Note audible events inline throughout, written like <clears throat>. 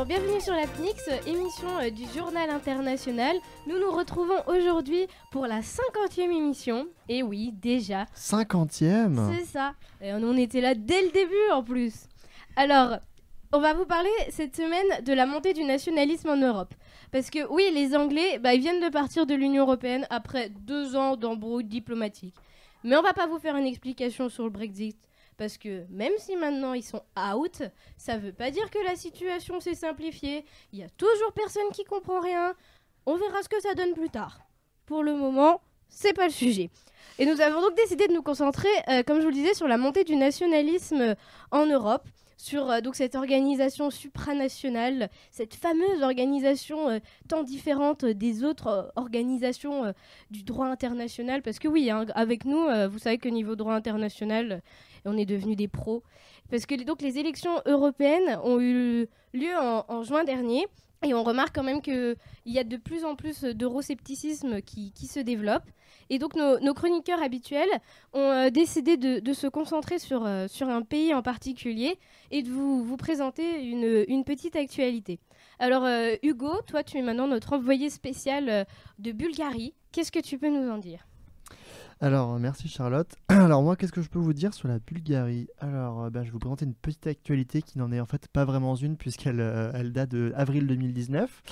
Alors bienvenue sur la PNIX, émission euh, du Journal International. Nous nous retrouvons aujourd'hui pour la 50e émission. Et oui, déjà. 50e C'est ça. Et on était là dès le début en plus. Alors, on va vous parler cette semaine de la montée du nationalisme en Europe. Parce que oui, les Anglais, bah, ils viennent de partir de l'Union Européenne après deux ans d'embrouille diplomatique. Mais on va pas vous faire une explication sur le Brexit. Parce que même si maintenant ils sont out, ça veut pas dire que la situation s'est simplifiée. Il y a toujours personne qui comprend rien. On verra ce que ça donne plus tard. Pour le moment, c'est pas le sujet. Et nous avons donc décidé de nous concentrer, euh, comme je vous le disais, sur la montée du nationalisme en Europe sur euh, donc cette organisation supranationale, cette fameuse organisation euh, tant différente des autres organisations du droit international. Parce que oui, hein, avec nous, vous savez que niveau droit international, on est devenus des pros. Parce que les élections européennes ont eu lieu en juin dernier. Et on remarque quand même qu'il y a de plus en plus d'euroscepticisme qui, qui, se développe. Et donc nos, chroniqueurs habituels ont euh, décidé de, se concentrer sur, euh, sur un pays en particulier et de vous, vous présenter une, une petite actualité. Alors euh, Hugo, toi tu es maintenant notre envoyé spécial de Bulgarie. Qu'est-ce que tu peux nous en dire? Alors, merci Charlotte. <clears throat> Alors, moi, qu'est-ce que je peux vous dire sur la Bulgarie? Alors, euh, ben, je vais vous présenter une petite actualité qui n'en est en fait pas vraiment une, puisqu'elle euh, date de avril 2019,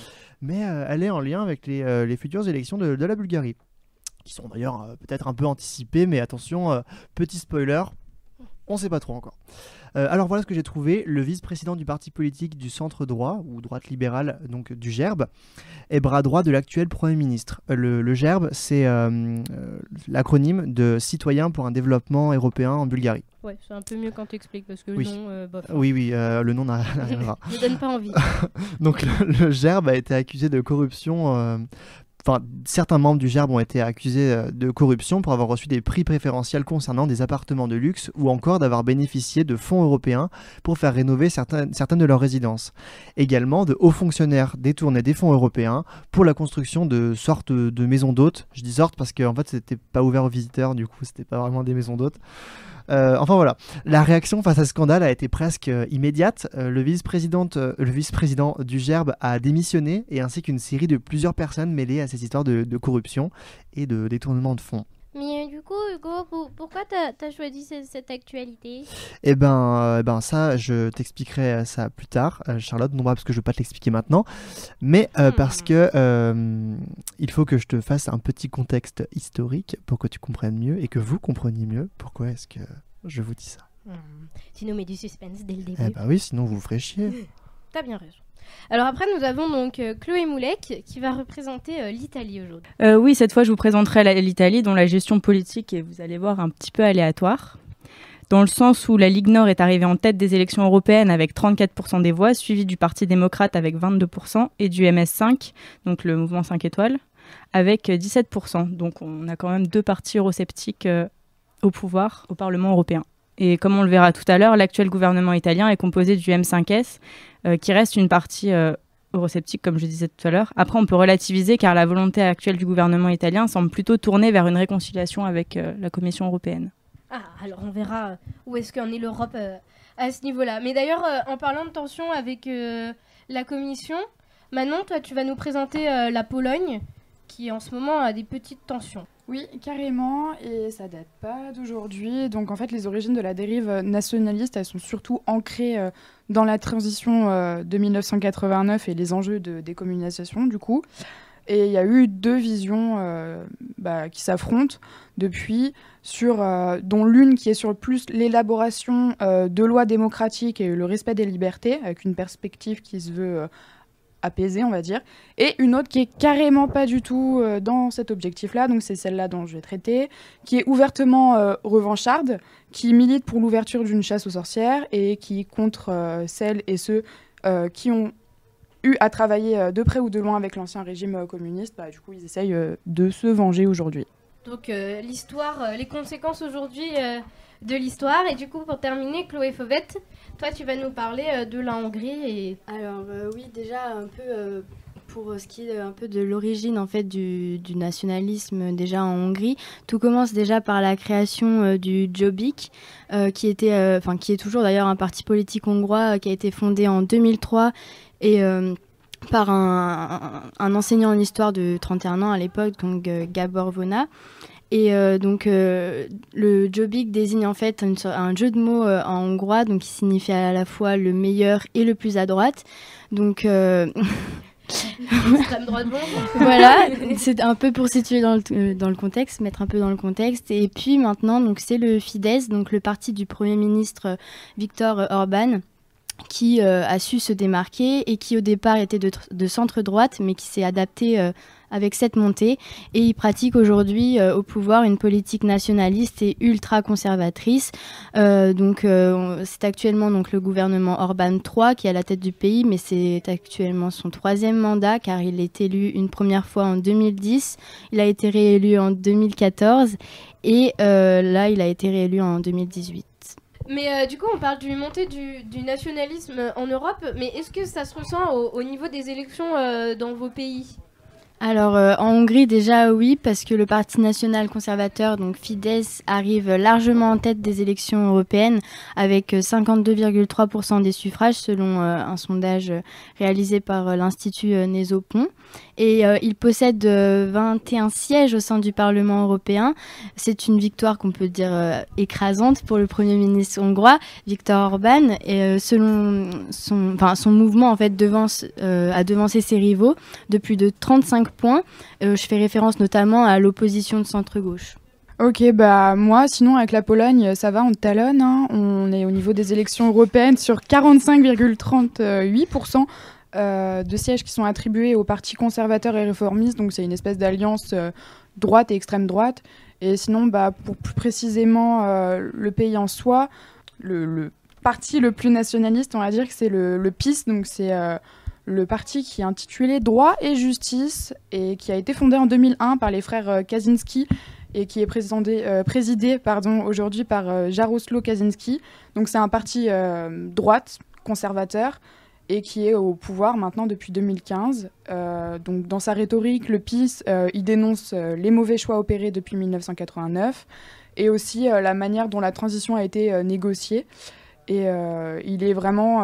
mais euh, elle est en lien avec les, futures élections de, de, la Bulgarie, qui sont d'ailleurs peut-être un peu anticipées, mais attention, petit spoiler, on ne sait pas trop encore. Euh, alors voilà ce que j'ai trouvé. Le vice-président du parti politique du centre droit, ou droite libérale, donc du GERB, est bras droit de l'actuel Premier ministre. Euh, le, GERB, c'est euh, l'acronyme de Citoyens pour un développement européen en Bulgarie. Ouais, c'est un peu mieux quand tu expliques parce que le nom. Oui, oui, le nom n'a <laughs> rien à Ne donne pas envie. <laughs> donc le, le, GERB a été accusé de corruption Enfin, certains membres du GERB ont été accusés euh, de corruption pour avoir reçu des prix préférentiels concernant des appartements de luxe ou encore d'avoir bénéficié de fonds européens pour faire rénover certaines, de leurs résidences. Également, de hauts fonctionnaires détournaient des fonds européens pour la construction de sortes de maisons d'hôtes. Je dis sortes parce qu'en fait, c'était pas ouvert aux visiteurs, du coup, c'était pas vraiment des maisons d'hôtes. Euh, enfin voilà, la réaction face à ce scandale a été presque euh, immédiate. Le vice-président du GERB a démissionné et ainsi qu'une série de plusieurs personnes mêlées à ces histoires de, corruption et de détournement de fonds. Mais du coup, Hugo, pourquoi tu as, choisi cette, actualité? Eh ben, eh ben, ça, je t'expliquerai ça plus tard, Charlotte, non pas parce que je ne veux pas te l'expliquer maintenant, mais hmm. parce que il faut que je te fasse un petit contexte historique pour que tu comprennes mieux et que vous compreniez mieux pourquoi est-ce que je vous dis ça. Tu nous mets du suspense dès le début. Eh ben oui, sinon vous vous ferez chier. <laughs> T'as bien raison. Alors après, nous avons donc euh, Chloé Moulek qui va représenter euh, l'Italie aujourd'hui. Euh, oui, cette fois, je vous présenterai l'Italie dont la gestion politique est, vous allez voir, un petit peu aléatoire. Dans le sens où la Ligue Nord est arrivée en tête des élections européennes avec 34% des voix, suivi du Parti démocrate avec 22% et du MS5, donc le mouvement 5 étoiles, avec 17%. Donc on a quand même deux partis eurosceptiques au pouvoir au Parlement européen. Et comme on le verra tout à l'heure, l'actuel gouvernement italien est composé du M5S, euh, qui reste une partie euh, eurosceptique, comme je disais tout à l'heure. Après, on peut relativiser car la volonté actuelle du gouvernement italien semble plutôt tourner vers une réconciliation avec euh, la Commission européenne. Ah, alors on verra où est-ce qu'en est l'Europe à ce niveau-là. Mais d'ailleurs, en parlant de tension avec la Commission, Manon, toi, tu vas nous présenter la Pologne, qui en ce moment a des petites tensions. Oui, carrément, et ça date pas d'aujourd'hui. Donc en fait, les origines de la dérive nationaliste, elles sont surtout ancrées euh, dans la transition euh, de 1989 et les enjeux de décommunisation, du coup. Et il y a eu deux visions euh, bah, qui s'affrontent depuis, dont l'une qui est sur plus l'élaboration de lois démocratiques et le respect des libertés, avec une perspective qui se veut apaisée, on va dire, et une autre qui est carrément pas du tout euh, dans cet objectif-là, donc c'est celle-là dont je vais traiter, qui est ouvertement euh, revancharde, qui milite pour l'ouverture d'une chasse aux sorcières et qui contre euh, celles et ceux qui ont eu à travailler de près ou de loin avec l'ancien régime communiste, bah, du coup ils essayent de se venger aujourd'hui. Donc l'histoire, les conséquences aujourd'hui de l'histoire, et du coup pour terminer, Chloé Fauvette, toi, tu vas nous parler euh, de la Hongrie. Alors euh, oui, déjà un peu euh, pour ce qui est un peu de l'origine en fait du, nationalisme déjà en Hongrie, tout commence déjà par la création du Jobbik, qui était, qui est toujours d'ailleurs un parti politique hongrois qui a été fondé en 2003 et par un, un, enseignant en histoire de 31 ans à l'époque, donc Gabor Vona. Et euh, donc, euh, le Jobbik désigne en fait un jeu de mots euh, en hongrois, donc qui signifie à la fois le meilleur et le plus à droite. Donc. <laughs> voilà, c'est un peu pour situer dans le, dans le contexte, mettre un peu dans le contexte. Et puis maintenant, donc c'est le Fidesz, donc le parti du Premier ministre Viktor Orban, qui a su se démarquer et qui au départ était de, de centre droite, mais qui s'est adapté avec cette montée et il pratique aujourd'hui euh, au pouvoir une politique nationaliste et ultra conservatrice. Euh, donc euh, c'est actuellement donc le gouvernement Orban III qui est à la tête du pays, mais c'est actuellement son troisième mandat car il est élu une première fois en 2010, il a été réélu en 2014 et là il a été réélu en 2018. Mais du coup, on parle du montée du, nationalisme en Europe, mais est-ce que ça se ressent au niveau des élections dans vos pays? Alors euh, en Hongrie déjà oui parce que le Parti national conservateur donc Fidesz arrive largement en tête des élections européennes avec 52,3% euh, des suffrages selon euh, un sondage réalisé par l'Institut Nésopon et il possède 21 sièges au sein du Parlement européen. C'est une victoire qu'on peut dire écrasante pour le Premier ministre hongrois Viktor Orban et selon son, son mouvement en fait devance, a devancé ses rivaux de plus de 35 points. Euh, je fais référence notamment à l'opposition de centre-gauche. Ok, bah moi, sinon avec la Pologne, ça va, on talonne. Hein. On est au niveau des élections européennes sur 45,38% euh, de sièges qui sont attribués aux partis conservateurs et réformistes. Donc c'est une espèce d'alliance euh, droite et extrême droite. Et sinon, bah, pour plus précisément le pays en soi, le, parti le plus nationaliste, on va dire que c'est le, le, PIS. Donc c'est le parti qui est intitulé Droit et Justice et qui a été fondé en 2001 par les frères euh, Kaczynski et qui est présidé, euh, présidé pardon, aujourd'hui par euh, Jaroslaw Kaczynski. Donc c'est un parti droite, conservateur, et qui est au pouvoir maintenant depuis 2015. donc dans sa rhétorique, le PIS, il dénonce les mauvais choix opérés depuis 1989 et aussi la manière dont la transition a été négociée. Et il est vraiment...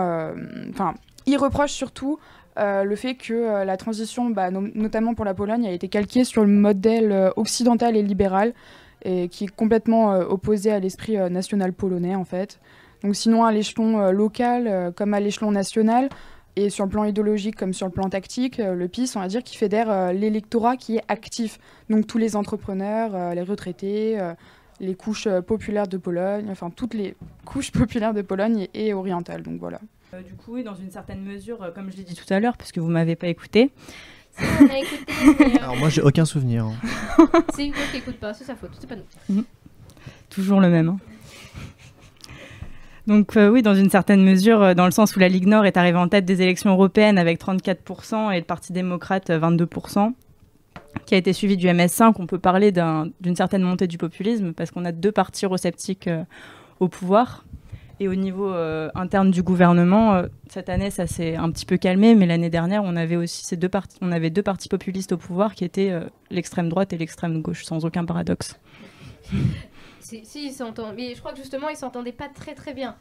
Enfin, il reproche surtout euh, le fait que euh, la transition, bah, notamment pour la Pologne, a été calquée sur le modèle euh, occidental et libéral, et qui est complètement opposé à l'esprit national polonais, en fait. Donc sinon, à l'échelon local comme à l'échelon national, et sur le plan idéologique comme sur le plan tactique, le PIS, on va dire qu'il fédère l'électorat qui est actif. Donc tous les entrepreneurs, les retraités, les couches populaires de Pologne, enfin toutes les couches <laughs> populaires de Pologne et orientales. Donc voilà. Euh, du coup, oui, dans une certaine mesure, euh, comme je l'ai dit tout à l'heure, puisque vous ne m'avez pas écouté. on a écouté, euh, Alors moi, j'ai aucun souvenir. Hein. <laughs> c'est Hugo qui n'écoute pas, c'est sa faute, c'est pas nous. Mhm. Toujours le même. Hein. Donc oui, dans une certaine mesure, dans le sens où la Ligue Nord est arrivée en tête des élections européennes avec 34% et le Parti démocrate 22%, qui a été suivi du MS5, on peut parler d'une certaine montée du populisme parce qu'on a deux partis eurosceptiques au pouvoir. Et au niveau euh, interne du gouvernement, euh, cette année, ça s'est un petit peu calmé, mais l'année dernière, on avait aussi ces deux partis, on avait deux partis populistes au pouvoir qui étaient euh, l'extrême droite et l'extrême gauche, sans aucun paradoxe. <laughs> Si, ils s'entendent, mais je crois que justement, ils s'entendaient pas très très bien.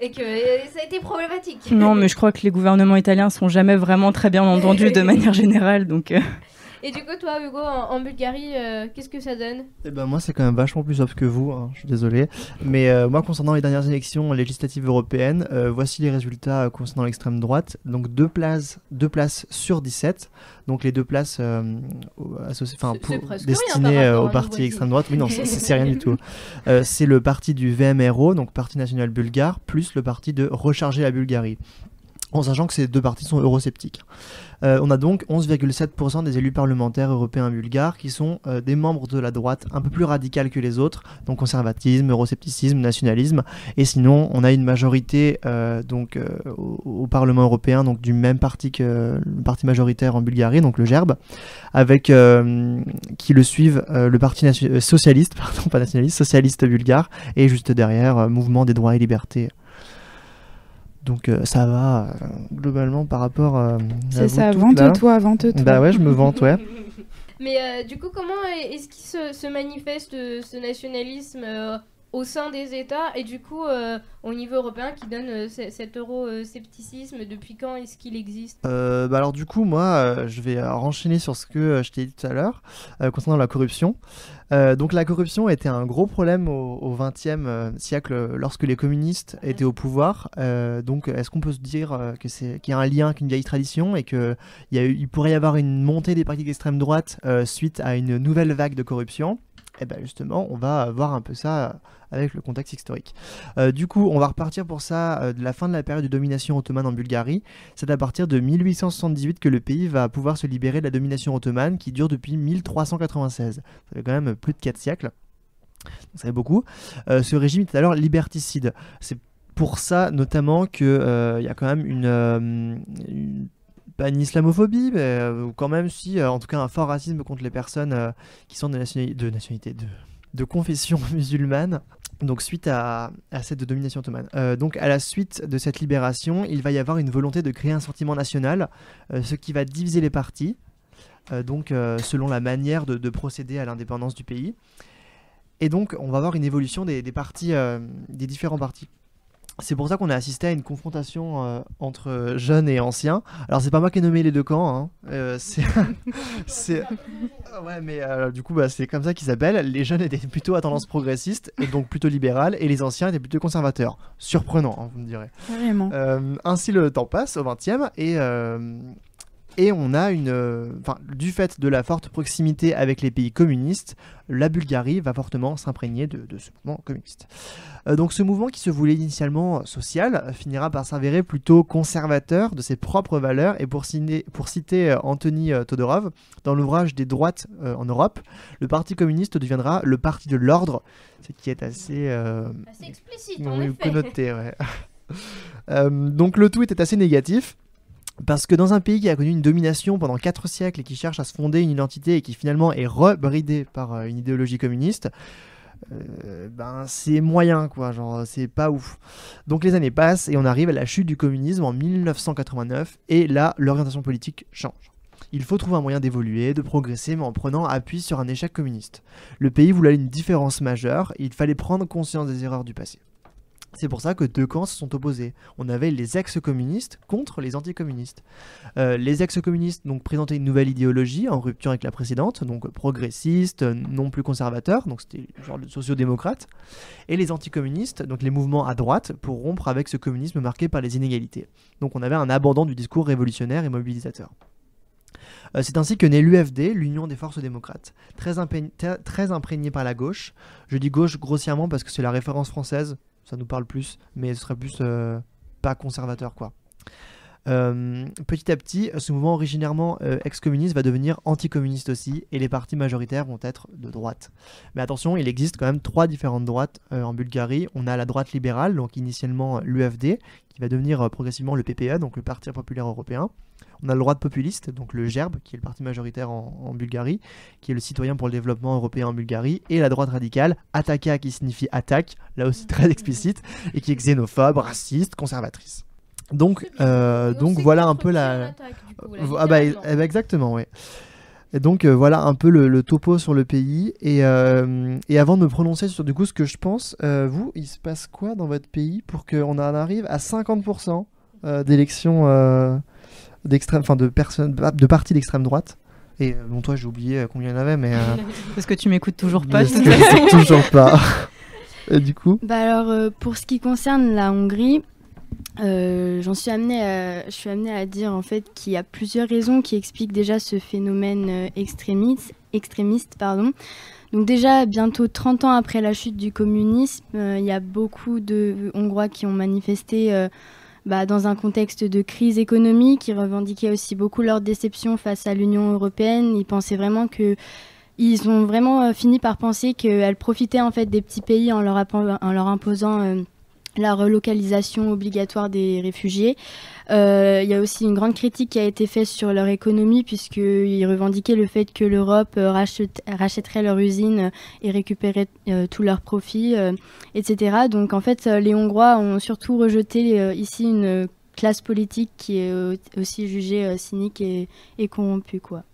Et que ça a été problématique. Non, mais je crois que les gouvernements italiens sont jamais vraiment très bien entendus de <laughs> manière générale, donc. Et du coup, toi, Hugo, en, Bulgarie, euh, qu'est-ce que ça donne Eh ben moi, c'est quand même vachement plus soft que vous. Hein, je suis désolé, mais euh, moi, concernant les dernières élections législatives européennes, euh, voici les résultats concernant l'extrême droite. Donc deux places, deux places sur 17. Donc les deux places enfin, destinées au parti extrême droite. Oui, non, c'est rien du tout. <laughs> c'est le parti du VMRO, donc Parti national bulgare, plus le parti de recharger la Bulgarie en sachant que ces deux partis sont eurosceptiques. Euh, on a donc 11,7% des élus parlementaires européens bulgares qui sont euh, des membres de la droite un peu plus radicale que les autres, donc conservatisme, euroscepticisme, nationalisme. Et sinon, on a une majorité euh, donc au, Parlement européen, donc du même parti que le parti majoritaire en Bulgarie, donc le GERB, avec qui le suivent le parti socialiste, <laughs> pardon, pas nationaliste, socialiste bulgare, et juste derrière, Mouvement des droits et libertés Donc ça va globalement par rapport à. C'est ça, vante-toi, vante-toi. Bah ouais, je me vante, ouais. <laughs> Mais du coup, comment est-ce qu'il se, se, manifeste ce nationalisme au sein des États et du coup euh, au niveau européen qui donne euh, cet euroscepticisme Depuis quand est-ce qu'il existe? Euh, bah Alors du coup moi je vais renchaîner sur ce que je t'ai dit tout à l'heure concernant la corruption. donc la corruption était un gros problème au XXe siècle lorsque les communistes étaient au pouvoir. donc est-ce qu'on peut se dire que c'est qu'il y a un lien avec une vieille tradition et qu'il il pourrait y avoir une montée des partis d'extrême droite suite à une nouvelle vague de corruption? Et eh bien justement, on va voir un peu ça avec le contexte historique. Euh, du coup, on va repartir pour ça euh, de la fin de la période de domination ottomane en Bulgarie. C'est à partir de 1878 que le pays va pouvoir se libérer de la domination ottomane qui dure depuis 1396. Ça fait quand même plus de 4 siècles. Ça fait beaucoup. Euh, ce régime est alors liberticide. C'est pour ça notamment qu'il y a quand même une pas une islamophobie, mais euh, quand même, si, euh, en tout cas, un fort racisme contre les personnes euh, qui sont de, nationalité, de, confession <laughs> musulmane. Donc suite à, cette domination ottomane. donc à la suite de cette libération, il va y avoir une volonté de créer un sentiment national, ce qui va diviser les partis, donc selon la manière de, de procéder à l'indépendance du pays. Et donc on va avoir une évolution des partis, des différents partis c'est pour ça qu'on a assisté à une confrontation euh, entre jeunes et anciens. Alors c'est pas moi qui ai nommé les deux camps, hein. euh, c'est, <laughs> ouais, mais euh, du coup bah, c'est comme ça qu'ils s'appellent. Les jeunes étaient plutôt à tendance progressiste et donc plutôt libérale, et les anciens étaient plutôt conservateurs. Surprenant, hein, vous me direz. Vraiment. ainsi le temps passe au XXe et et on a une. Euh, enfin, du fait de la forte proximité avec les pays communistes, la Bulgarie va fortement s'imprégner de, ce mouvement communiste. Euh, donc, ce mouvement qui se voulait initialement social finira par s'avérer plutôt conservateur de ses propres valeurs. Et pour, pour citer euh, Anthony Todorov, dans l'ouvrage des droites en Europe, le Parti communiste deviendra le parti de l'ordre, ce qui est assez. assez explicite, en effet. Connoté, ouais. <laughs> donc, le tout était assez négatif. Parce que dans un pays qui a connu une domination pendant 4 siècles et qui cherche à se fonder une identité et qui finalement est rebridé par euh, une idéologie communiste, euh, ben c'est moyen quoi, genre c'est pas ouf. Donc les années passent et on arrive à la chute du communisme en 1989 et là l'orientation politique change. Il faut trouver un moyen d'évoluer, de progresser, mais en prenant appui sur un échec communiste. Le pays voulait une différence majeure et il fallait prendre conscience des erreurs du passé. C'est pour ça que deux camps se sont opposés. On avait les ex-communistes contre les anticommunistes. Euh, les ex-communistes donc présentaient une nouvelle idéologie en rupture avec la précédente, donc progressiste, non plus conservateur, donc c'était genre de sociodémocrate. Et les anticommunistes, donc les mouvements à droite, pour rompre avec ce communisme marqué par les inégalités. Donc on avait un abandon du discours révolutionnaire et mobilisateur. Euh, c'est ainsi que naît l'UFD, l'Union des forces démocrates, très, très imprégné par la gauche. Je dis gauche grossièrement parce que c'est la référence française, ça nous parle plus, mais ce serait plus euh, pas conservateur quoi. Euh, petit à petit, ce mouvement originairement euh, ex-communiste va devenir anticommuniste aussi, et les partis majoritaires vont être de droite. Mais attention, il existe quand même trois différentes droites en Bulgarie. On a la droite libérale, donc initialement l'UFD, qui va devenir progressivement le PPE, donc le Parti populaire européen. On a le droit populiste, donc le GERB, qui est le parti majoritaire en, Bulgarie, qui est le citoyen pour le développement européen en Bulgarie, et la droite radicale, Ataka, qui signifie attaque, là aussi très explicite, et qui est xénophobe, raciste, conservatrice. Donc, euh, donc voilà un peu la. ah bah, eh bah, exactement, oui. Et donc euh, voilà un peu le, topo sur le pays. Et, euh, et, avant de me prononcer sur du coup ce que je pense, vous, il se passe quoi dans votre pays pour qu'on en arrive à 50% d'élections d'extrême, enfin de personnes, de partis d'extrême droite. Et euh, bon, toi, j'ai oublié euh, combien il y en avait, mais. Euh, <laughs> Parce que tu m'écoutes toujours pas. toujours pas. <laughs> Et du coup Bah alors, pour ce qui concerne la Hongrie, j'en suis amenée, à, je suis amenée à dire en fait qu'il y a plusieurs raisons qui expliquent déjà ce phénomène extrémiste, extrémiste, pardon. Donc déjà, bientôt 30 ans après la chute du communisme, il y a beaucoup de Hongrois qui ont manifesté bah, dans un contexte de crise économique. Ils revendiquaient aussi beaucoup leur déception face à l'Union européenne. Ils pensaient vraiment que ils ont vraiment euh, fini par penser qu'elle profitait en fait des petits pays en leur, imposant euh, la relocalisation obligatoire des réfugiés. Euh, il y a aussi une grande critique qui a été faite sur leur économie, puisqu'ils revendiquaient le fait que l'Europe euh, rachèterait leur usine et récupérait euh, tous leurs profits, etc. Donc en fait, les Hongrois ont surtout rejeté ici une classe politique qui est aussi jugée cynique et, corrompue. Quoi.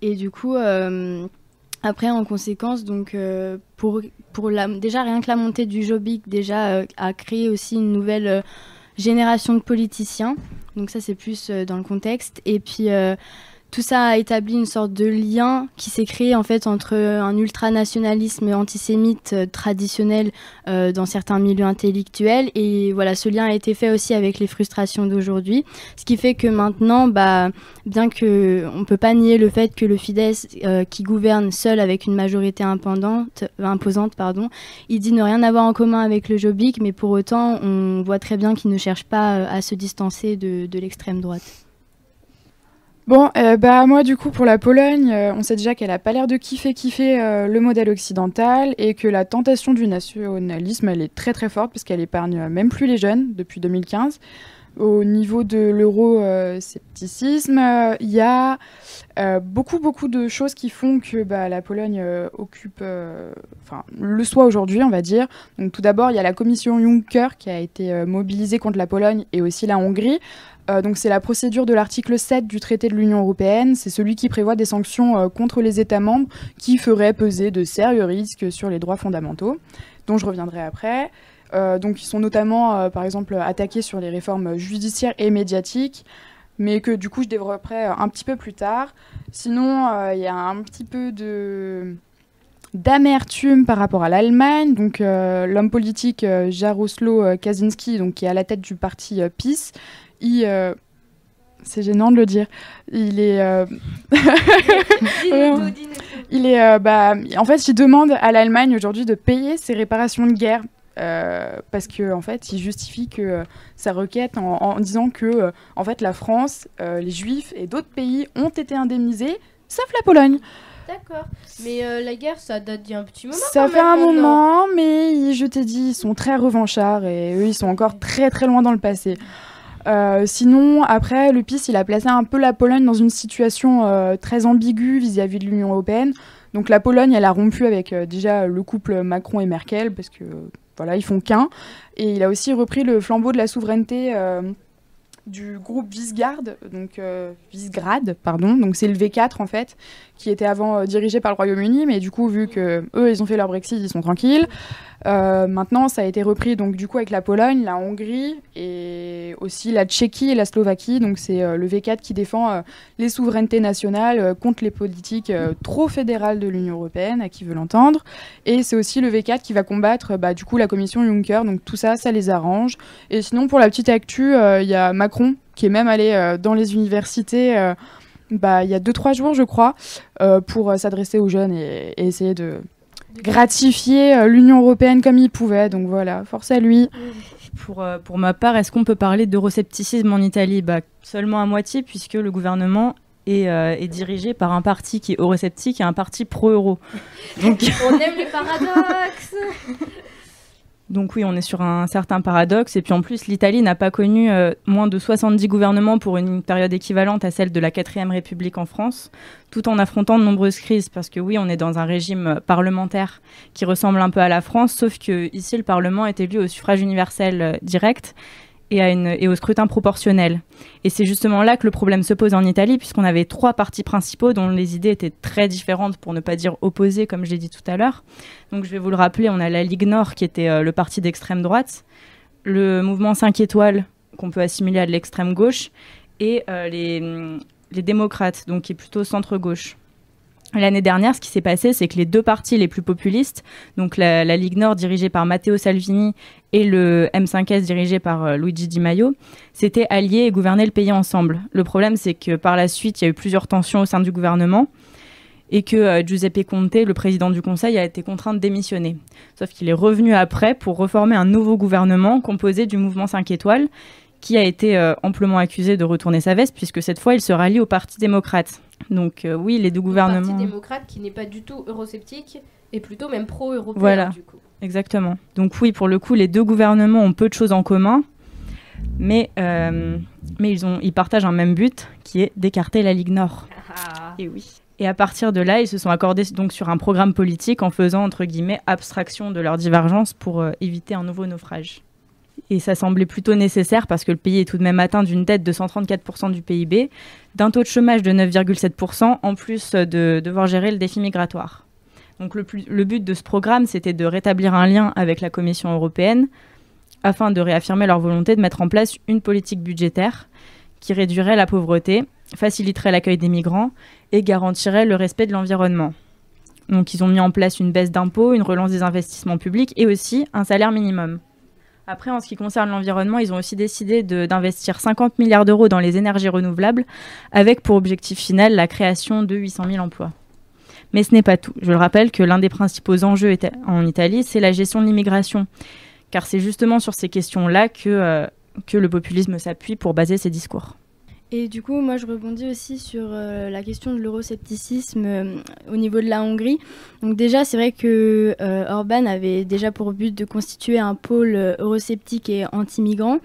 Et du coup, après, en conséquence, donc, pour, pour la, déjà rien que la montée du Jobbik déjà a créé aussi une nouvelle génération de politiciens. Donc ça, c'est plus euh, dans le contexte. Et puis, euh, tout ça a établi une sorte de lien qui s'est créé en fait entre un ultranationalisme antisémite euh, traditionnel euh, dans certains milieux intellectuels et voilà ce lien a été fait aussi avec les frustrations d'aujourd'hui ce qui fait que maintenant bah bien que on peut pas nier le fait que le Fidesz euh, qui gouverne seul avec une majorité imposante pardon il dit ne rien avoir en commun avec le Jobbik mais pour autant on voit très bien qu'il ne cherche pas à se distancer de l'extrême droite. Bon, euh, bah moi du coup pour la Pologne, euh, on sait déjà qu'elle a pas l'air de kiffer kiffer euh, le modèle occidental et que la tentation du nationalisme elle est très très forte parce qu'elle épargne même plus les jeunes depuis 2015. Au niveau de l'euro-scepticisme, il y a beaucoup beaucoup de choses qui font que bah, la Pologne occupe, enfin le soit aujourd'hui on va dire. Donc tout d'abord il y a la commission Juncker qui a été mobilisée contre la Pologne et aussi la Hongrie. Euh, donc c'est la procédure de l'article 7 du traité de l'Union européenne. C'est celui qui prévoit des sanctions euh, contre les États membres qui feraient peser de sérieux risques sur les droits fondamentaux, dont je reviendrai après. Euh, donc ils sont notamment, par exemple, attaqués sur les réformes judiciaires et médiatiques, mais que du coup je développerai un petit peu plus tard. Sinon, il y a un petit peu d'amertume par rapport à l'Allemagne. Donc l'homme politique Jaroslaw Kaczynski, donc qui est à la tête du parti PiS, euh, c'est gênant de le dire. Il est. Euh, <laughs> il est. Euh, bah, en fait, il demande à l'Allemagne aujourd'hui de payer ses réparations de guerre. parce que en fait, il justifie que sa requête en, disant que en fait la France, les Juifs et d'autres pays ont été indemnisés, sauf la Pologne. D'accord. Mais la guerre, ça date d'un petit moment. Ça fait un moment, mais je t'ai dit, ils sont très revanchards et eux, ils sont encore très très loin dans le passé. Euh, sinon, après, le PIS, il a placé un peu la Pologne dans une situation euh, très ambiguë vis-à-vis de l'Union européenne. Donc la Pologne, elle a rompu avec euh, déjà le couple Macron et Merkel, parce que voilà, ils font qu'un. Et il a aussi repris le flambeau de la souveraineté du groupe Visegrad, donc Visegrad, pardon. Donc c'est le V4 en fait, qui était avant dirigé par le Royaume-Uni, mais du coup vu que eux ils ont fait leur Brexit, ils sont tranquilles. Euh, maintenant, ça a été repris donc du coup avec la Pologne, la Hongrie et aussi la Tchéquie et la Slovaquie. Donc c'est euh, le V4 qui défend euh, les souverainetés nationales contre les politiques trop fédérales de l'Union européenne, à qui veut l'entendre. Et c'est aussi le V4 qui va combattre bah, du coup la Commission Juncker. Donc tout ça, ça les arrange. Et sinon, pour la petite actu, il y a Macron qui est même allé dans les universités. Bah, il y a 2-3 jours, je crois, pour s'adresser aux jeunes et essayer de, gratifier euh, l'Union européenne comme il pouvait. Donc voilà, force à lui. Pour, euh, pour ma part, est-ce qu'on peut parler d'euroscepticisme en Italie? Bah, Seulement à moitié, puisque le gouvernement est, euh, est, dirigé par un parti qui est eurosceptique et un parti pro-euro. <laughs> Donc... On aime les paradoxes donc oui, on est sur un certain paradoxe. Et puis en plus, l'Italie n'a pas connu euh, moins de 70 gouvernements pour une période équivalente à celle de la 4ème République en France, tout en affrontant de nombreuses crises. Parce que oui, on est dans un régime parlementaire qui ressemble un peu à la France, sauf que ici, le Parlement est élu au suffrage universel euh, direct et, au scrutin proportionnel. Et c'est justement là que le problème se pose en Italie, puisqu'on avait trois partis principaux dont les idées étaient très différentes, pour ne pas dire opposées, comme je l'ai dit tout à l'heure. Donc je vais vous le rappeler, on a la Ligue Nord, qui était euh, le parti d'extrême droite, le mouvement 5 étoiles, qu'on peut assimiler à de l'extrême gauche, et euh, les, les démocrates, donc qui est plutôt centre-gauche. L'année dernière, ce qui s'est passé, c'est que les deux partis les plus populistes, donc la, Ligue Nord dirigée par Matteo Salvini et le M5S dirigé par euh, Luigi Di Maio, s'étaient alliés et gouvernaient le pays ensemble. Le problème, c'est que par la suite, il y a eu plusieurs tensions au sein du gouvernement et que euh, Giuseppe Conte, le président du Conseil, a été contraint de démissionner. Sauf qu'il est revenu après pour reformer un nouveau gouvernement composé du mouvement 5 étoiles, qui a été euh, amplement accusé de retourner sa veste, puisque cette fois, il se rallie au Parti démocrate. Donc oui, les deux gouvernements... Parti démocrate qui n'est pas du tout eurosceptique, et plutôt même pro-européen, du coup. Exactement. Donc oui, pour le coup, les deux gouvernements ont peu de choses en commun, mais, euh, mais ils, ont, ils partagent un même but, qui est d'écarter la Ligue Nord. Et oui. Et à partir de là, ils se sont accordés donc sur un programme politique en faisant entre guillemets abstraction de leurs divergences pour euh, éviter un nouveau naufrage. Et ça semblait plutôt nécessaire parce que le pays est tout de même atteint d'une dette de 134% du PIB, d'un taux de chômage de 9,7%, en plus de devoir gérer le défi migratoire. Donc le, plus- le but de ce programme, c'était de rétablir un lien avec la Commission européenne afin de réaffirmer leur volonté de mettre en place une politique budgétaire qui réduirait la pauvreté, faciliterait l'accueil des migrants et garantirait le respect de l'environnement. Donc ils ont mis en place une baisse d'impôts, une relance des investissements publics et aussi un salaire minimum. Après, en ce qui concerne l'environnement, ils ont aussi décidé d'investir 50 milliards d'euros dans les énergies renouvelables, avec pour objectif final la création de 800 000 emplois. Mais ce n'est pas tout. Je le rappelle que l'un des principaux enjeux en Italie, c'est la gestion de l'immigration. Car c'est justement sur ces questions-là que, euh, que le populisme s'appuie pour baser ses discours. Et du coup, moi, je rebondis aussi sur euh, la question de l'euroscepticisme euh, au niveau de la Hongrie. Donc déjà, c'est vrai que euh, Orban avait déjà pour but de constituer un pôle eurosceptique et anti-migrant.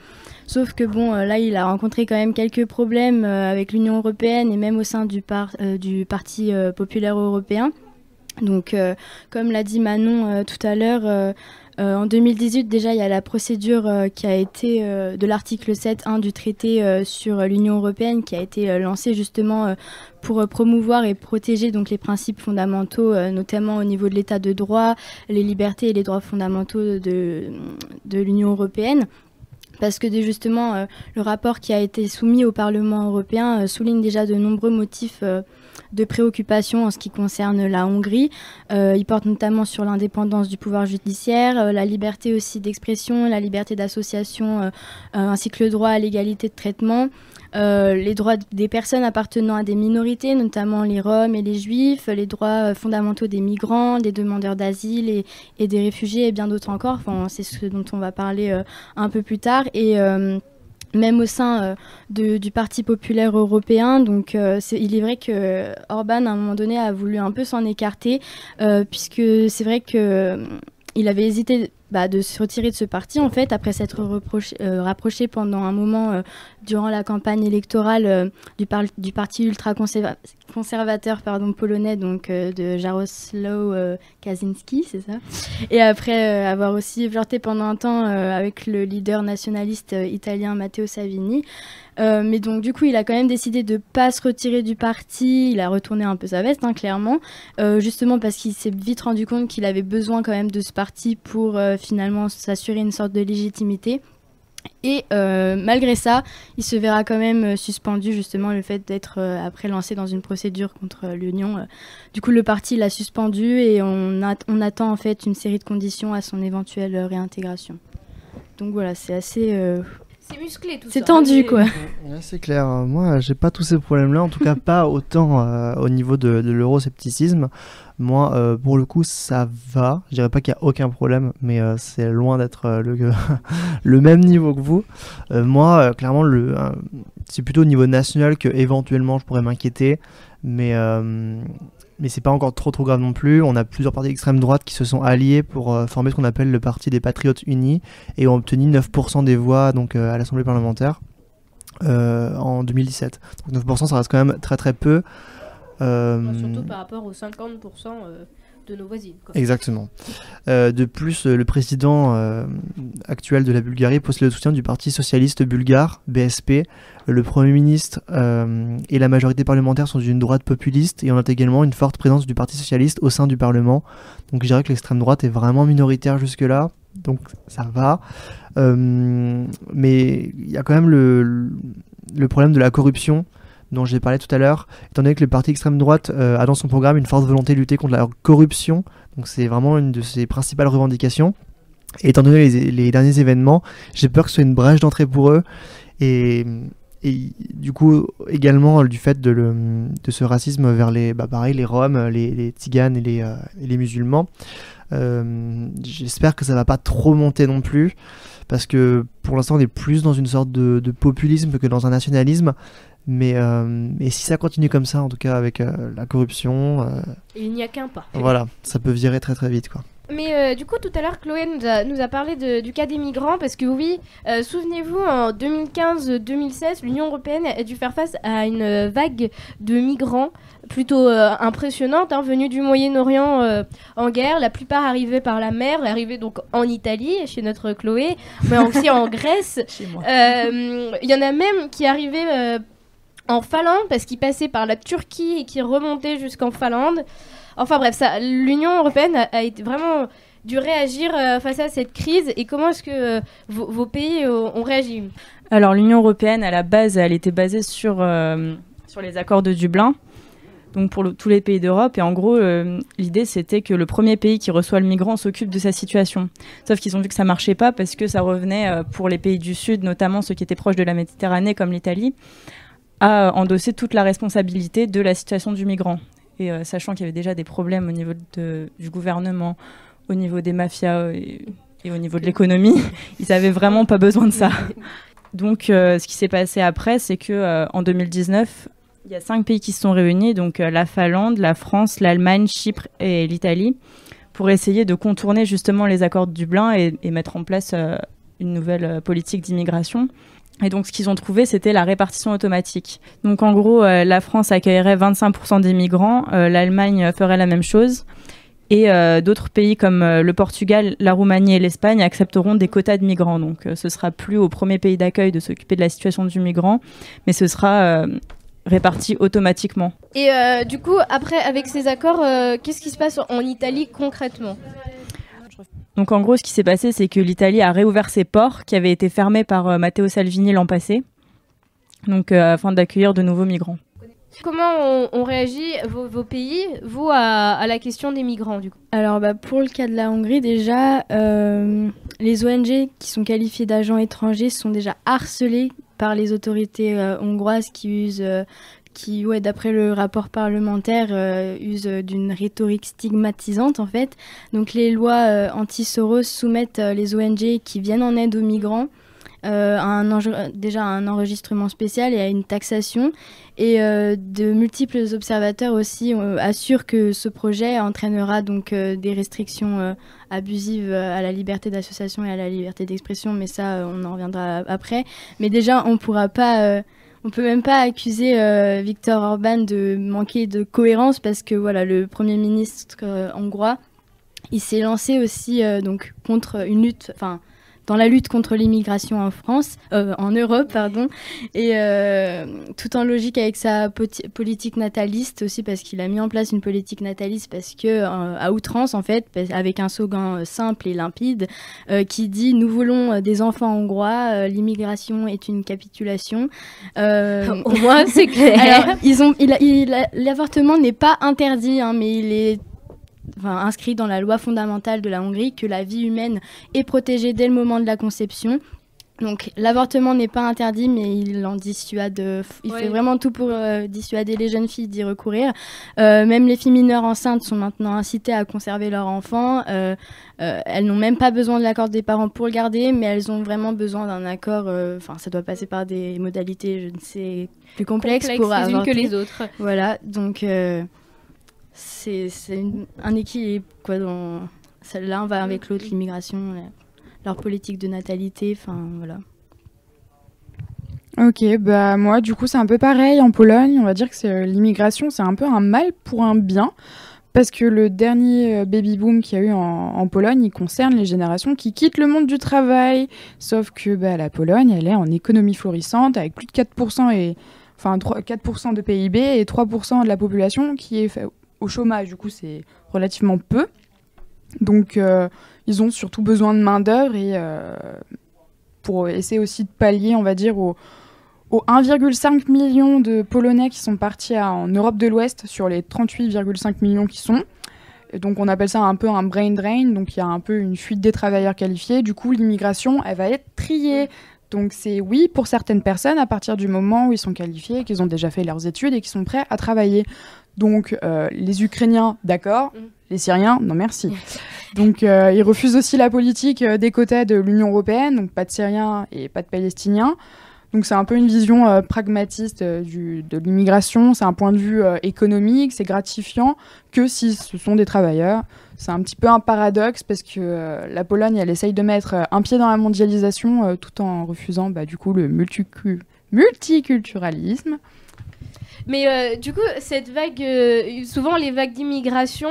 Sauf que bon, là, il a rencontré quand même quelques problèmes avec l'Union européenne et même au sein du, par- du Parti populaire européen. Donc, comme l'a dit Manon tout à l'heure, euh, en 2018, déjà, il y a la procédure euh, qui a été euh, de l'article 7.1 du traité sur l'Union européenne qui a été lancée justement pour promouvoir et protéger donc les principes fondamentaux, notamment au niveau de l'état de droit, les libertés et les droits fondamentaux de, de l'Union européenne. Parce que justement, le rapport qui a été soumis au Parlement européen souligne déjà de nombreux motifs de préoccupation en ce qui concerne la Hongrie. Euh, il porte notamment sur l'indépendance du pouvoir judiciaire, euh, la liberté aussi d'expression, la liberté d'association, euh, ainsi que le droit à l'égalité de traitement. Les droits des personnes appartenant à des minorités, notamment les Roms et les Juifs, les droits fondamentaux des migrants, des demandeurs d'asile et, des réfugiés et bien d'autres encore. C'est ce dont on va parler un peu plus tard. Et même au sein euh, du Parti populaire européen. Donc, euh, il est vrai que Orban, à un moment donné, a voulu un peu s'en écarter, euh, puisque c'est vrai que euh, il avait hésité bah, de se retirer de ce parti, en fait, après s'être euh, rapproché pendant un moment euh, durant la campagne électorale euh, du, par- du parti ultra-conservateur polonais, donc de Jarosław Kaczynski, c'est ça Et après avoir aussi flirté pendant un temps avec le leader nationaliste italien Matteo Salvini. Euh, mais donc du coup, il a quand même décidé de pas se retirer du parti. Il a retourné un peu sa veste, hein, clairement, justement parce qu'il s'est vite rendu compte qu'il avait besoin quand même de ce parti pour finalement s'assurer une sorte de légitimité. Et euh, malgré ça, il se verra quand même euh, suspendu justement le fait d'être euh, après lancé dans une procédure contre l'Union. Du coup, le parti l'a suspendu et on, at- on attend en fait une série de conditions à son éventuelle réintégration. Donc voilà, c'est assez, C'est musclé tout ça. c'est tendu quoi. Ouais, c'est clair. Moi, j'ai pas tous ces problèmes-là. En tout cas, <laughs> pas autant euh, au niveau de, de l'euroscepticisme. Moi, euh, pour le coup, ça va. Je dirais pas qu'il y a aucun problème, mais euh, c'est loin d'être euh, le, <laughs> le même niveau que vous. Euh, moi, euh, clairement, le, euh, c'est plutôt au niveau national que éventuellement je pourrais m'inquiéter, mais euh, mais c'est pas encore trop trop grave non plus. On a plusieurs partis d'extrême droite qui se sont alliés pour euh, former ce qu'on appelle le Parti des Patriotes Unis et ont obtenu 9% des voix donc euh, à l'Assemblée parlementaire euh, en 2017. Donc 9% ça reste quand même très très peu. Surtout par rapport aux 50% euh, de nos voisines. Exactement. Euh, de plus, euh, le président euh, actuel de la Bulgarie possède le soutien du Parti socialiste bulgare, BSP. Le Premier ministre et la majorité parlementaire sont d'une droite populiste et on note également une forte présence du Parti socialiste au sein du Parlement. Donc je dirais que l'extrême droite est vraiment minoritaire jusque-là, donc ça va. Mais il y a quand même le problème de la corruption dont j'ai parlé tout à l'heure, étant donné que le parti extrême droite euh, a dans son programme une forte volonté de lutter contre la corruption, donc c'est vraiment une de ses principales revendications. Et étant donné les, derniers événements, j'ai peur que ce soit une brèche d'entrée pour eux. Et, du coup, également du fait de, ce racisme vers les, bah pareil, les Roms, les, les Tziganes et les, euh, musulmans. Euh, J'espère que ça va pas trop monter non plus, parce que pour l'instant, on est plus dans une sorte de populisme que dans un nationalisme. Mais, euh, mais si ça continue comme ça, en tout cas avec euh, la corruption, euh, il n'y a qu'un pas. voilà, ça peut virer très très vite quoi. Mais euh, du coup, tout à l'heure, Chloé nous a, nous a parlé de- du cas des migrants parce que oui, euh, souvenez-vous, en 2015-2016, l'Union européenne a dû faire face à une vague de migrants plutôt euh, impressionnante, hein, venus du Moyen-Orient euh, en guerre. La plupart arrivaient par la mer, arrivaient donc en Italie, chez notre Chloé, mais aussi en <laughs> Grèce. Euh, Il y en a même qui arrivaient euh, en Finlande parce qu'ils passaient par la Turquie et qui remontaient jusqu'en Finlande. Enfin bref, l'Union européenne a, été vraiment dû réagir euh, face à cette crise. Et comment est-ce que euh, vos, pays euh, ont réagi? Alors l'Union européenne, à la base, elle était basée sur, sur les accords de Dublin, donc pour tous les pays d'Europe. Et en gros, l'idée, c'était que le premier pays qui reçoit le migrant s'occupe de sa situation. Sauf qu'ils ont vu que ça marchait pas parce que ça revenait pour les pays du Sud, notamment ceux qui étaient proches de la Méditerranée, comme l'Italie, à endosser toute la responsabilité de la situation du migrant. Et euh, sachant qu'il y avait déjà des problèmes au niveau de- du gouvernement, au niveau des mafias et, et au niveau de l'économie, <laughs> ils avaient vraiment pas besoin de ça. <laughs> Donc, euh, ce qui s'est passé après, c'est que euh, en 2019, il y a cinq pays qui se sont réunis, donc euh, la Finlande, la France, l'Allemagne, Chypre et l'Italie, pour essayer de contourner justement les accords de Dublin et, et mettre en place une nouvelle politique d'immigration. Et donc, ce qu'ils ont trouvé, c'était la répartition automatique. Donc, en gros, euh, la France accueillerait 25% des migrants, euh, l'Allemagne ferait la même chose, et euh, d'autres pays comme le Portugal, la Roumanie et l'Espagne accepteront des quotas de migrants. Donc, ce sera plus au premier pays d'accueil de s'occuper de la situation du migrant, mais ce sera réparti automatiquement. Et du coup, après, avec ces accords, qu'est-ce qui se passe en Italie concrètement? Donc en gros, ce qui s'est passé, c'est que l'Italie a réouvert ses ports qui avaient été fermés par euh, Matteo Salvini l'an passé, donc euh, afin d'accueillir de nouveaux migrants. Comment on, on réagit, vos, vos pays, vous, à, à la question des migrants du coup? Alors bah, pour le cas de la Hongrie, déjà, euh, les ONG qui sont qualifiées d'agents étrangers sont déjà harcelées par les autorités euh, hongroises qui usent, euh, qui, ouais, d'après le rapport parlementaire, euh, usent euh, d'une rhétorique stigmatisante en fait. Donc les lois euh, anti-Soros soumettent euh, les ONG qui viennent en aide aux migrants euh, à un déjà à un enregistrement spécial et à une taxation. Et de multiples observateurs aussi assurent que ce projet entraînera donc des restrictions abusives à la liberté d'association et à la liberté d'expression, mais ça, on en reviendra après. Mais déjà, on pourra pas. On peut même pas accuser euh, Viktor Orban de manquer de cohérence parce que voilà, le Premier ministre euh, hongrois, il s'est lancé aussi euh, donc contre une lutte, enfin dans la lutte contre l'immigration en France, euh, en Europe, pardon, et euh, tout en logique avec sa politique nataliste aussi parce qu'il a mis en place une politique nataliste parce que euh, à outrance en fait, avec un slogan simple et limpide qui dit nous voulons des enfants hongrois, l'immigration est une capitulation. <laughs> Au moins, <laughs> c'est clair. alors, ils ont, il il l'avortement n'est pas interdit, hein, mais il est enfin, inscrit dans la loi fondamentale de la Hongrie que la vie humaine est protégée dès le moment de la conception. Donc l'avortement n'est pas interdit, mais il en dissuade. Il Ouais. fait vraiment tout pour euh, dissuader les jeunes filles d'y recourir. Euh, même les filles mineures enceintes sont maintenant incitées à conserver leur enfant. Euh, elles n'ont même pas besoin de l'accord des parents pour le garder, mais elles ont vraiment besoin d'un accord. Enfin, ça doit passer par des modalités, je ne sais, plus complexes pour les unes que les autres. Voilà, donc c'est un équilibre. Quoi, dans... L'un va avec l'autre, l'immigration, la- leur politique de natalité, enfin voilà. Ok, bah moi du coup c'est un peu pareil en Pologne, on va dire que c'est euh, l'immigration c'est un peu un mal pour un bien parce que le dernier euh, baby boom qu'il y a eu en, en Pologne, il concerne les générations qui quittent le monde du travail, sauf que bah, la Pologne elle est en économie florissante avec plus de 4% et enfin 3 4% de PIB et 3% de la population qui est au chômage, du coup c'est relativement peu. Donc euh, ils ont surtout besoin de main d'œuvre et euh, pour essayer aussi de pallier, on va dire, au, aux 1,5 million de Polonais qui sont partis en Europe de l'Ouest sur les 38,5 millions qui sont. Et donc on appelle ça un peu un brain drain, donc il y a un peu une fuite des travailleurs qualifiés. Du coup, l'immigration, elle va être triée. Donc c'est oui pour certaines personnes à partir du moment où ils sont qualifiés, qu'ils ont déjà fait leurs études et qu'ils sont prêts à travailler. Donc euh, les Ukrainiens, d'accord. Mm. Les Syriens, non merci. <laughs> Donc euh, ils refusent aussi la politique euh, des quotas de l'Union européenne, donc pas de Syriens et pas de Palestiniens. Donc c'est un peu une vision euh, pragmatiste du, de l'immigration, c'est un point de vue économique, c'est gratifiant que si ce sont des travailleurs. C'est un petit peu un paradoxe parce que la Pologne, elle essaye de mettre un pied dans la mondialisation tout en refusant bah, du coup le multiculturalisme. Mais du coup, cette vague, souvent les vagues d'immigration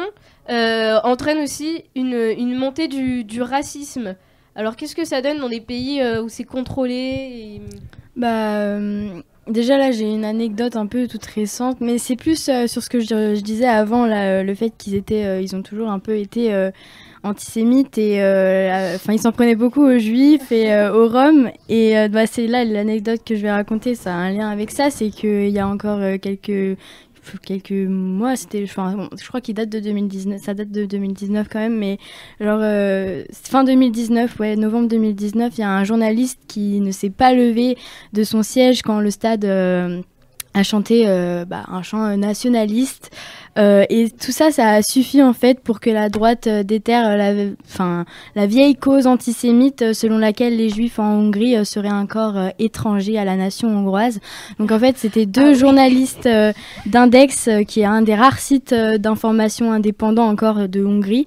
entraînent aussi une, montée du, racisme. Alors qu'est-ce que ça donne dans des pays où c'est contrôlé bah, euh, déjà là, j'ai une anecdote un peu toute récente, mais c'est plus euh, sur ce que je, disais avant, euh, le fait qu'ils étaient, ils ont toujours un peu été antisémites et enfin ils s'en prenaient beaucoup aux juifs et aux roms et bah, c'est là l'anecdote que je vais raconter ça a un lien avec ça c'est qu'il y a encore quelques quelques mois, c'était, je crois qu'il date de 2019, ça date de 2019 quand même, mais euh, fin 2019, ouais, novembre 2019, il y a un journaliste qui ne s'est pas levé de son siège quand le stade euh, a chanté euh, bah, un chant nationaliste. Euh, et tout ça, ça a suffi en fait pour que la droite euh, déterre la, enfin, la vieille cause antisémite euh, selon laquelle les juifs en Hongrie seraient un corps étranger à la nation hongroise. Donc en fait, c'était deux ah journalistes d'Index, qui est un des rares sites d'information indépendants encore de Hongrie,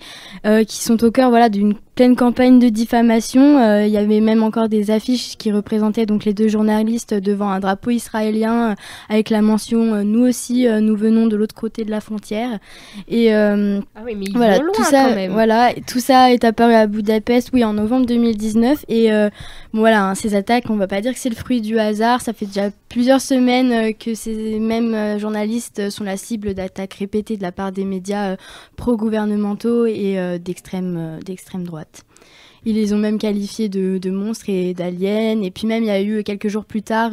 qui sont au cœur voilà, d'une pleine campagne de diffamation. Il y avait même encore des affiches qui représentaient donc les deux journalistes devant un drapeau israélien avec la mention Nous aussi, nous venons de l'autre côté de la frontière et euh, ah oui, mais voilà, tout ça, quand même. voilà, tout ça est apparu à Budapest, oui, en novembre 2019. Et euh, voilà, hein, ces attaques, on va pas dire que c'est le fruit du hasard. Ça fait déjà plusieurs semaines euh, que ces mêmes journalistes sont la cible d'attaques répétées de la part des médias pro-gouvernementaux et d'extrême d'extrême droite. Ils les ont même qualifiés de, de monstres et d'aliens. Et puis même, il y a eu quelques jours plus tard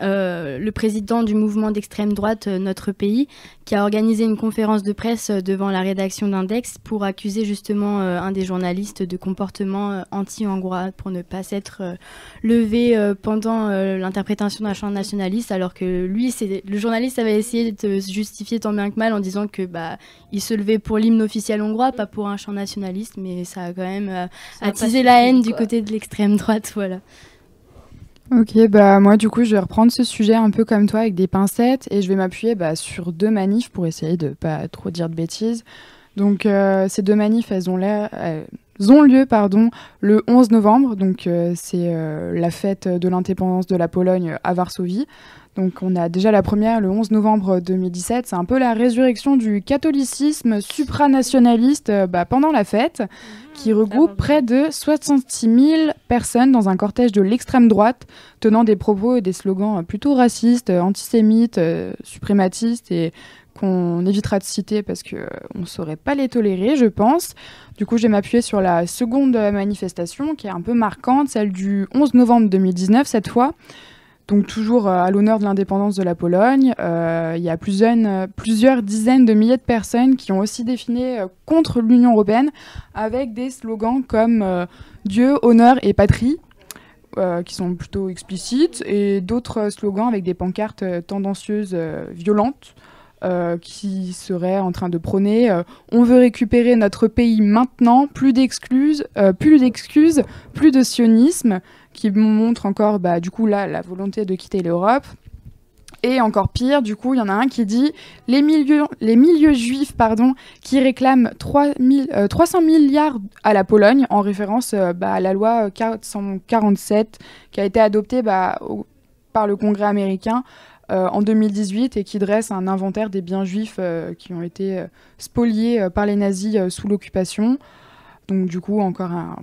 euh, le président du mouvement d'extrême droite euh, Notre Pays, qui a organisé une conférence de presse euh, devant la rédaction d'Index pour accuser justement un des journalistes de comportement anti-hongrois pour ne pas s'être levé pendant l'interprétation d'un chant nationaliste, alors que lui, le journaliste avait essayé de se justifier tant bien que mal en disant que bah, il se levait pour l'hymne officiel hongrois, pas pour un chant nationaliste, mais ça a quand même attisé la haine du côté de l'extrême droite, <laughs> voilà. Ok, bah moi du coup je vais reprendre ce sujet un peu comme toi avec des pincettes et je vais m'appuyer bah, sur deux manifs pour essayer de pas trop dire de bêtises. Donc euh, ces deux manifs, elles ont, ont lieu pardon, le 11 novembre, donc euh, c'est euh, la fête de l'indépendance de la Pologne à Varsovie. Donc on a déjà la première le 11 novembre 2017, c'est un peu la résurrection du catholicisme supranationaliste bah, pendant la fête qui regroupe près de 66 000 personnes dans un cortège de l'extrême droite, tenant des propos et des slogans plutôt racistes, antisémites, euh, suprématistes et qu'on évitera de citer parce qu'on euh, ne saurait pas les tolérer, je pense. Du coup, je vais m'appuyer sur la seconde manifestation qui est un peu marquante, celle du 11 novembre 2019 cette fois donc toujours euh, à l'honneur de l'indépendance de la Pologne. Euh, il y a plusieurs, plusieurs, dizaines de milliers de personnes qui ont aussi défilé euh, contre l'Union européenne avec des slogans comme Dieu, honneur et patrie. qui sont plutôt explicites, et d'autres slogans avec des pancartes tendancieuses violentes, qui seraient en train de prôner on veut récupérer notre pays maintenant, plus d'excuses, plus d'excuses, plus de sionisme, qui montre encore, bah, du coup, là, la volonté de quitter l'Europe. Et encore pire, du coup, il y en a un qui dit les milieux, juifs pardon, qui réclament 3 300 euh, milliards à la Pologne, en référence euh, bah, à la loi 447 qui a été adoptée bah, par le Congrès américain euh, en 2018 et qui dresse un inventaire des biens juifs qui ont été spoliés par les nazis sous l'occupation. Donc, du coup, encore un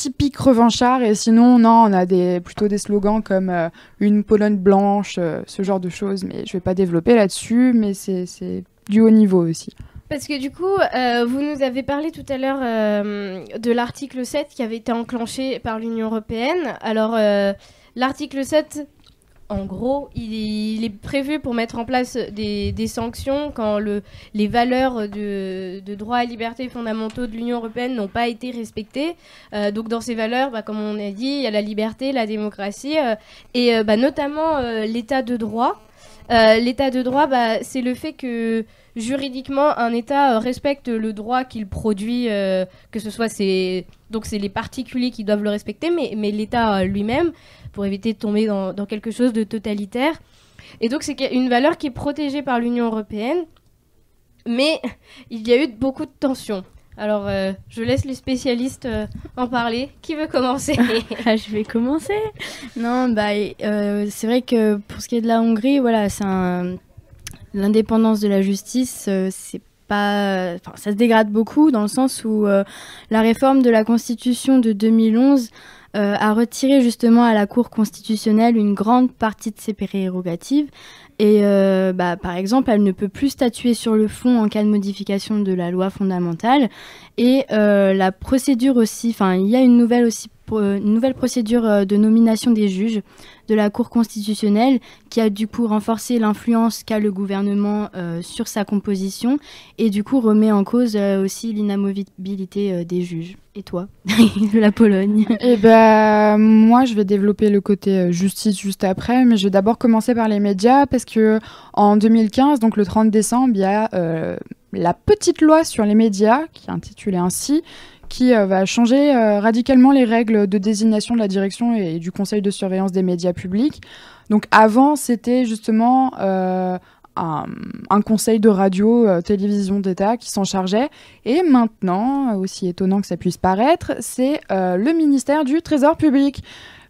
typique revanchard. Et sinon, non, on a des, plutôt des slogans comme euh, une Pologne blanche, euh, ce genre de choses. Mais je vais pas développer là-dessus, mais c'est du haut niveau aussi. Parce que du coup, euh, vous nous avez parlé tout à l'heure de l'article 7 qui avait été enclenché par l'Union européenne. Alors, l'article 7 en gros, il est, prévu pour mettre en place des, sanctions quand le, les valeurs de, de droits et libertés fondamentaux de l'Union européenne n'ont pas été respectées. Euh, donc dans ces valeurs, bah, comme on a dit, il y a la liberté, la démocratie euh, et euh, bah, notamment l'état de droit. L'état de droit, bah, c'est le fait que juridiquement, un État respecte le droit qu'il produit, que ce soit donc c'est les particuliers qui doivent le respecter, mais, l'État lui-même, pour éviter de tomber dans, quelque chose de totalitaire. Et donc c'est une valeur qui est protégée par l'Union européenne, mais <laughs> il y a eu beaucoup de tensions. Alors, euh, je laisse les spécialistes euh, en parler. Qui veut commencer <laughs> ah, Je vais commencer. Non, bah, euh, c'est vrai que pour ce qui est de la Hongrie, voilà, c'est l'indépendance de la justice, c'est pas, ça se dégrade beaucoup dans le sens où la réforme de la Constitution de 2011 a retiré justement à la Cour constitutionnelle une grande partie de ses prérogatives et euh, bah, par exemple, elle ne peut plus statuer sur le fond en cas de modification de la loi fondamentale. Et euh, la procédure aussi, enfin, il y a une nouvelle aussi une nouvelle procédure euh, de nomination des juges de la Cour constitutionnelle qui a du coup renforcé l'influence qu'a le gouvernement euh, sur sa composition et du coup remet en cause euh, aussi l'inamovibilité des juges. Et toi, <laughs> la Pologne? Eh ben, moi, je vais développer le côté justice juste après, mais je vais d'abord commencer par les médias parce que en 2015, donc le 30 décembre, il y a la petite loi sur les médias qui est intitulée ainsi, qui euh, va changer euh, radicalement les règles de désignation de la direction et, du conseil de surveillance des médias publics. Donc avant, c'était justement euh, un, conseil de radio, télévision d'État qui s'en chargeait. Et maintenant, aussi étonnant que ça puisse paraître, c'est le ministère du Trésor public.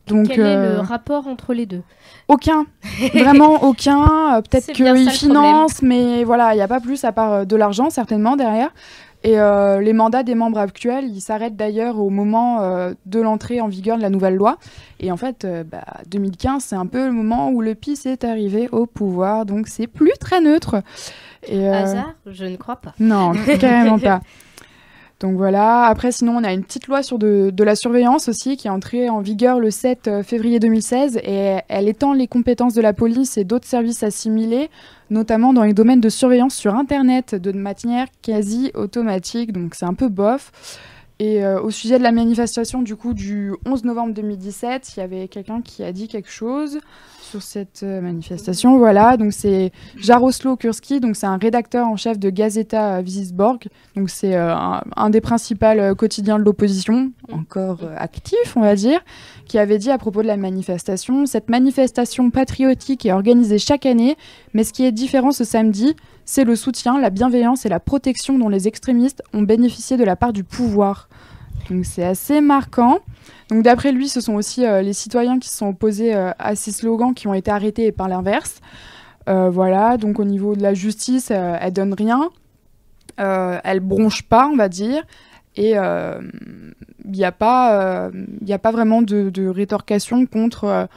Donc, Quel est le rapport entre les deux? Aucun, <laughs> vraiment aucun. Peut-être qu'ils financent, mais voilà, il n'y a pas plus à part de l'argent certainement derrière. Et euh, les mandats des membres actuels, ils s'arrêtent d'ailleurs au moment euh, de l'entrée en vigueur de la nouvelle loi. Et en fait, 2015, euh, c'est un peu le moment où le PIS est arrivé au pouvoir, donc c'est plus très neutre. Et, Hasard Je ne crois pas. Non, <laughs> carrément pas. Donc voilà, après sinon on a une petite loi sur de, la surveillance aussi qui est entrée en vigueur le 7 février 2016 et elle étend les compétences de la police et d'autres services assimilés notamment dans les domaines de surveillance sur Internet de manière quasi automatique, donc c'est un peu bof. Et euh, au sujet de la manifestation du coup du 11 novembre 2017, il y avait quelqu'un qui a dit quelque chose sur cette euh, manifestation. Voilà, donc c'est Jaroslo Kurski, donc c'est un rédacteur en chef de Gazeta Wisborg, donc c'est euh, un, des principaux quotidiens de l'opposition, encore actif on va dire, qui avait dit à propos de la manifestation, cette manifestation patriotique est organisée chaque année, mais ce qui est différent ce samedi, c'est le soutien, la bienveillance et la protection dont les extrémistes ont bénéficié de la part du pouvoir. Donc c'est assez marquant. Donc d'après lui, ce sont aussi euh, les citoyens qui se sont opposés euh, à ces slogans qui ont été arrêtés et par l'inverse. Euh, voilà, donc au niveau de la justice, elle donne rien. elle bronche pas, on va dire. Et il n'y a, pas, a pas vraiment de, de rétorcation contre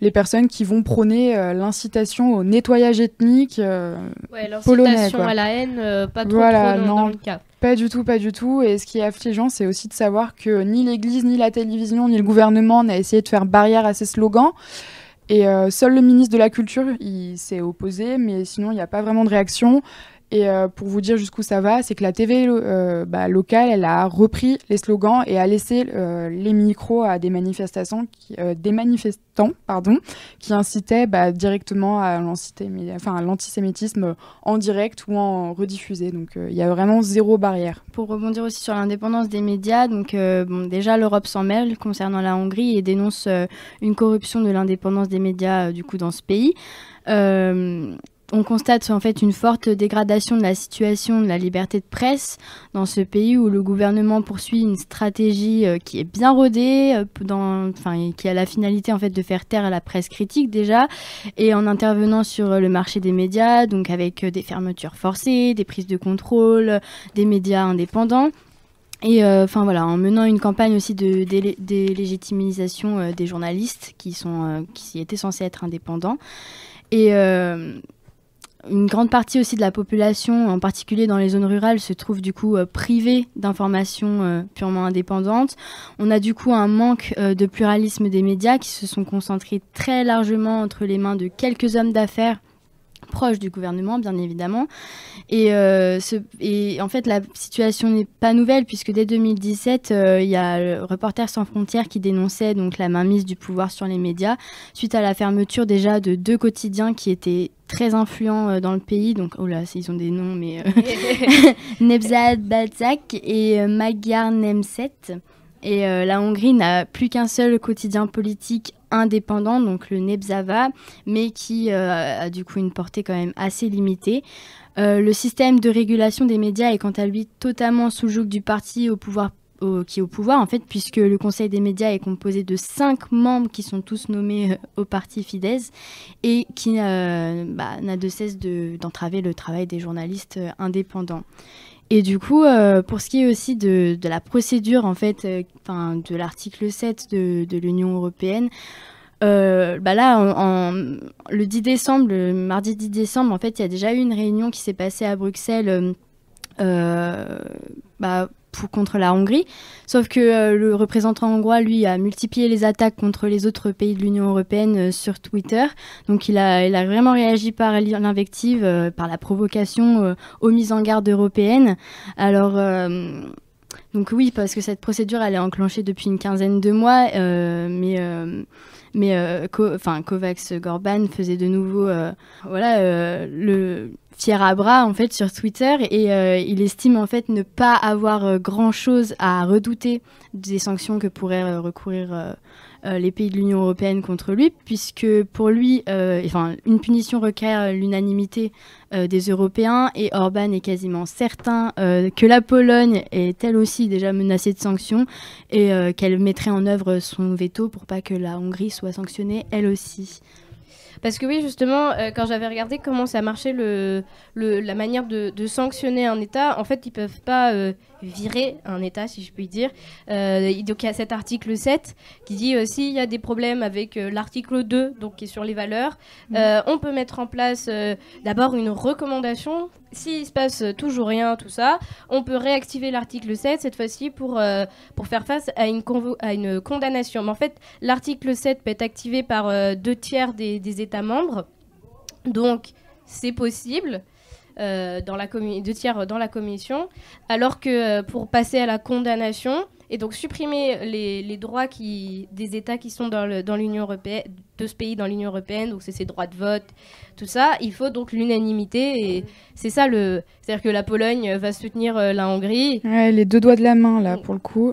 les personnes qui vont prôner l'incitation au nettoyage ethnique ouais, L'incitation à la haine, pas trop, voilà, non, dans le cas. Pas du tout, pas du tout. Et ce qui est affligeant, c'est aussi de savoir que ni l'Église, ni la télévision, ni le gouvernement n'a essayé de faire barrière à ces slogans. Et euh, seul le ministre de la Culture, il s'est opposé, mais sinon, il n'y a pas vraiment de réaction. Et euh, pour vous dire jusqu'où ça va, c'est que la TV euh, bah, locale, elle a repris les slogans et a laissé euh, les micros à des manifestations, des manifestants, pardon, qui incitaient bah, directement à l'antisémitisme en direct ou en rediffusé. Donc il y a vraiment zéro barrière. Pour rebondir aussi sur l'indépendance des médias, donc déjà l'Europe s'en mêle concernant la Hongrie et dénonce une corruption de l'indépendance des médias du coup dans ce pays on constate en fait une forte dégradation de la situation de la liberté de presse dans ce pays où le gouvernement poursuit une stratégie euh, qui est bien rodée, euh, qui a la finalité en fait de faire taire la presse critique déjà, et en intervenant sur euh, le marché des médias, donc avec des fermetures forcées, des prises de contrôle, des médias indépendants. Et enfin voilà, en menant une campagne aussi de délégitimisation des journalistes qui qui étaient censés être indépendants. Et une grande partie aussi de la population, en particulier dans les zones rurales, se trouve du coup euh, privée d'informations euh, purement indépendantes. On a du coup un manque euh, de pluralisme des médias qui se sont concentrés très largement entre les mains de quelques hommes d'affaires proche du gouvernement, bien évidemment. Et, et en fait, la situation n'est pas nouvelle puisque dès 2017, il y a Reporters sans frontières qui dénonçait donc la mainmise du pouvoir sur les médias suite à la fermeture déjà de deux quotidiens qui étaient très influents euh, dans le pays. Donc, oh là, ils ont des noms, mais euh, <laughs> <laughs> Nebzat Balzak et euh, Magyar Nemzet. Et la Hongrie n'a plus qu'un seul quotidien politique indépendant, donc le Nebzava, mais qui a du coup une portée quand même assez limitée. le système de régulation des médias est quant à lui totalement sous joug du parti au pouvoir qui est au pouvoir, en fait, puisque le Conseil des médias est composé de cinq membres qui sont tous nommés euh, au parti Fidesz et qui euh, bah, n'a de cesse d'entraver le travail des journalistes euh, indépendants. Et du coup, pour ce qui est aussi de, la procédure, en fait, de l'article 7 de, l'Union européenne, bah là, le 10 décembre, le mardi 10 décembre, en fait, il y a déjà eu une réunion qui s'est passée à Bruxelles bah, contre la Hongrie. Sauf que euh, le représentant hongrois, lui, a multiplié les attaques contre les autres pays de l'Union européenne euh, sur Twitter. Donc il a, il a vraiment réagi par l'invective, euh, par la provocation aux mises en garde européennes. Alors. donc oui, parce que cette procédure, elle est enclenchée depuis une quinzaine de mois, mais mais enfin Kovacs Gorban faisait de nouveau voilà le fier à bras en fait sur Twitter. Et euh, il estime en fait ne pas avoir euh, grand chose à redouter des sanctions que pourraient euh, recourir les pays de l'Union européenne contre lui puisque pour lui enfin une punition requiert l'unanimité des Européens et Orban est quasiment certain que la Pologne est elle aussi déjà menacée de sanctions et qu'elle mettrait en œuvre son veto pour pas que la Hongrie soit sanctionnée elle aussi. Parce que oui, justement, euh, quand j'avais regardé comment ça marchait le, la manière de, sanctionner un État, en fait, ils peuvent pas euh, virer un État, si je puis dire. Euh, donc il y a cet article 7 qui dit euh, s'il y a des problèmes avec euh, l'article 2, donc qui est sur les valeurs, mm. on peut mettre en place d'abord une recommandation. S'il se passe toujours rien, tout ça, on peut réactiver l'article 7 cette fois-ci pour, pour faire face à une, à une condamnation. Mais en fait, l'article 7 peut être activé par deux tiers des, des États membres. Donc, c'est possible. Euh, dans la deux tiers dans la commission, alors que euh, pour passer à la condamnation et donc supprimer les, droits qui, des États qui sont dans l'Union européenne, de ce pays dans l'Union européenne, donc c'est ses droits de vote, tout ça, il faut donc l'unanimité et c'est ça le, c'est-à-dire que la Pologne va soutenir euh, la Hongrie. Ouais, les deux doigts de la main là pour le coup.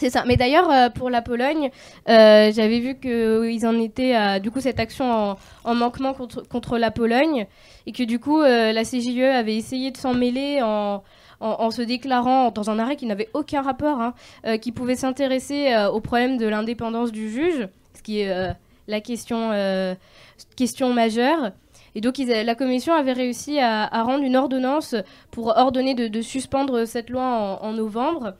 C'est ça. Mais d'ailleurs, euh, pour la Pologne, euh, j'avais vu qu'ils en étaient à du coup cette action en, manquement contre, contre, la Pologne et que du coup euh, la CJE avait essayé de s'en mêler en, en, se déclarant dans un arrêt qui n'avait aucun rapport, hein, qui pouvait s'intéresser au problème de l'indépendance du juge, ce qui est la question, question majeure. Et donc, la commission avait réussi à, rendre une ordonnance pour ordonner de, suspendre cette loi en novembre.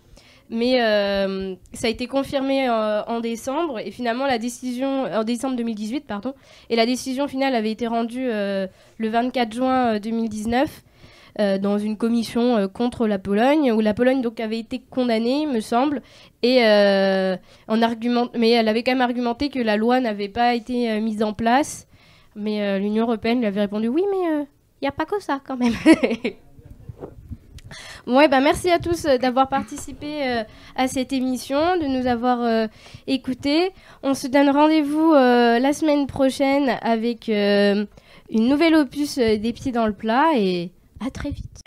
Mais euh, ça a été confirmé euh, en décembre et finalement la décision en décembre 2018 pardon et la décision finale avait été rendue euh, le 24 juin 2019 dans une commission contre la Pologne où la Pologne donc avait été condamnée me semble et en argument mais elle avait quand même argumenté que la loi n'avait pas été mise en place. Mais l'Union européenne lui avait répondu oui mais il n'y a pas que ça quand même <laughs> Ouais, bah merci à tous euh, d'avoir participé euh, à cette émission, de nous avoir euh, écoutés. On se donne rendez-vous la semaine prochaine avec une nouvelle opus des pieds dans le plat et à très vite.